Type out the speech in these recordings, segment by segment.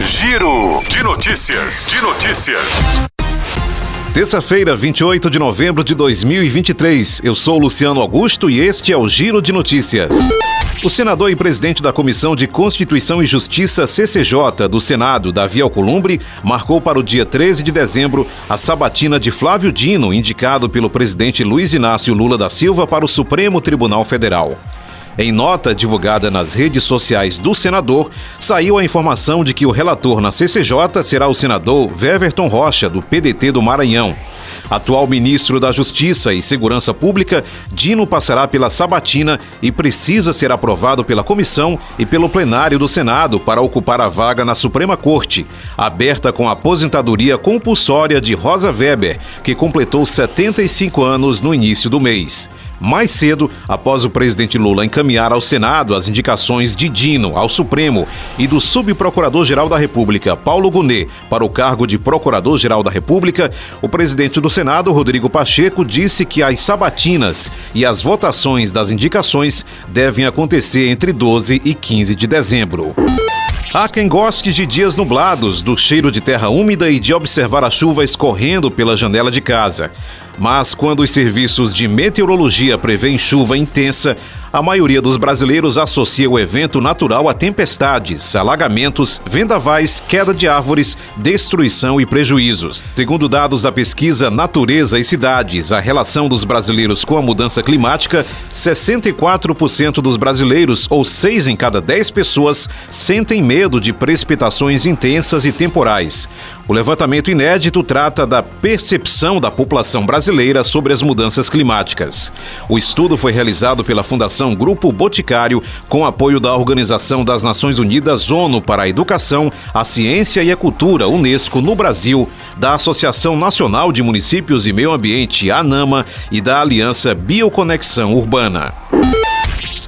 Giro de notícias. De notícias. Terça-feira, 28 de novembro de 2023. Eu sou Luciano Augusto e este é o Giro de Notícias. O senador e presidente da Comissão de Constituição e Justiça, CCJ, do Senado, Davi Alcolumbre, marcou para o dia 13 de dezembro a sabatina de Flávio Dino, indicado pelo presidente Luiz Inácio Lula da Silva para o Supremo Tribunal Federal. Em nota divulgada nas redes sociais do senador, saiu a informação de que o relator na CCJ será o senador Weverton Rocha, do PDT do Maranhão. Atual ministro da Justiça e Segurança Pública, Dino passará pela sabatina e precisa ser aprovado pela comissão e pelo plenário do Senado para ocupar a vaga na Suprema Corte, aberta com a aposentadoria compulsória de Rosa Weber, que completou 75 anos no início do mês. Mais cedo, após o presidente Lula encaminhar ao Senado as indicações de Dino ao Supremo e do subprocurador-geral da República, Paulo Gonet, para o cargo de procurador-geral da República, o presidente do Senado, Rodrigo Pacheco, disse que as sabatinas e as votações das indicações devem acontecer entre 12 e 15 de dezembro. Há quem goste de dias nublados, do cheiro de terra úmida e de observar a chuva escorrendo pela janela de casa. Mas quando os serviços de meteorologia prevêem chuva intensa, a maioria dos brasileiros associa o evento natural a tempestades, alagamentos, vendavais, queda de árvores, destruição e prejuízos. Segundo dados da pesquisa Natureza e Cidades, a relação dos brasileiros com a mudança climática, 64% dos brasileiros, ou 6 em cada 10 pessoas, sentem medo de precipitações intensas e temporais. O levantamento inédito trata da percepção da população brasileira sobre as mudanças climáticas. O estudo foi realizado pela Fundação Grupo Boticário, com apoio da Organização das Nações Unidas ONU para a Educação, a Ciência e a Cultura, Unesco, no Brasil, da Associação Nacional de Municípios e Meio Ambiente, ANAMA, e da Aliança Bioconexão Urbana.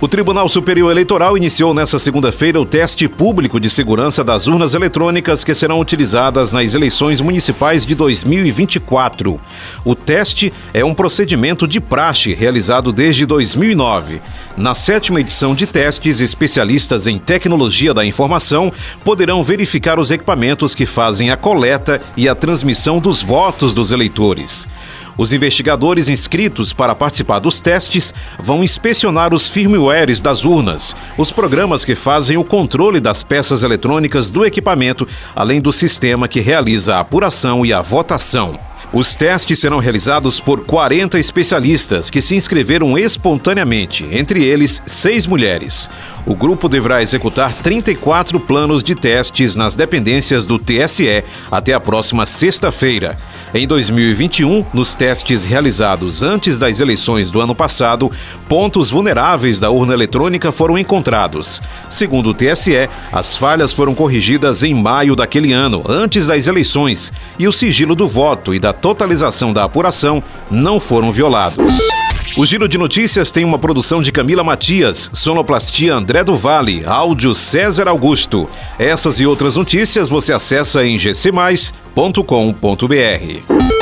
O Tribunal Superior Eleitoral iniciou nesta segunda-feira o teste público de segurança das urnas eletrônicas que serão utilizadas nas eleições municipais de 2024. O teste é um procedimento de praxe realizado desde 2009. Na sétima edição de testes, especialistas em tecnologia da informação poderão verificar os equipamentos que fazem a coleta e a transmissão dos votos dos eleitores. Os investigadores inscritos para participar dos testes vão inspecionar os firmwares das urnas, os programas que fazem o controle das peças eletrônicas do equipamento, além do sistema que realiza a apuração e a votação. Os testes serão realizados por 40 especialistas que se inscreveram espontaneamente, entre eles seis mulheres. O grupo deverá executar 34 planos de testes nas dependências do TSE até a próxima sexta-feira. Em 2021, nos testes realizados antes das eleições do ano passado, pontos vulneráveis da urna eletrônica foram encontrados. Segundo o TSE, as falhas foram corrigidas em maio daquele ano, antes das eleições, e o sigilo do voto e da totalização da apuração não foram violados. O Giro de Notícias tem uma produção de Camila Matias, sonoplastia André do Vale, áudio César Augusto. Essas e outras notícias você acessa em gcmais.com.br.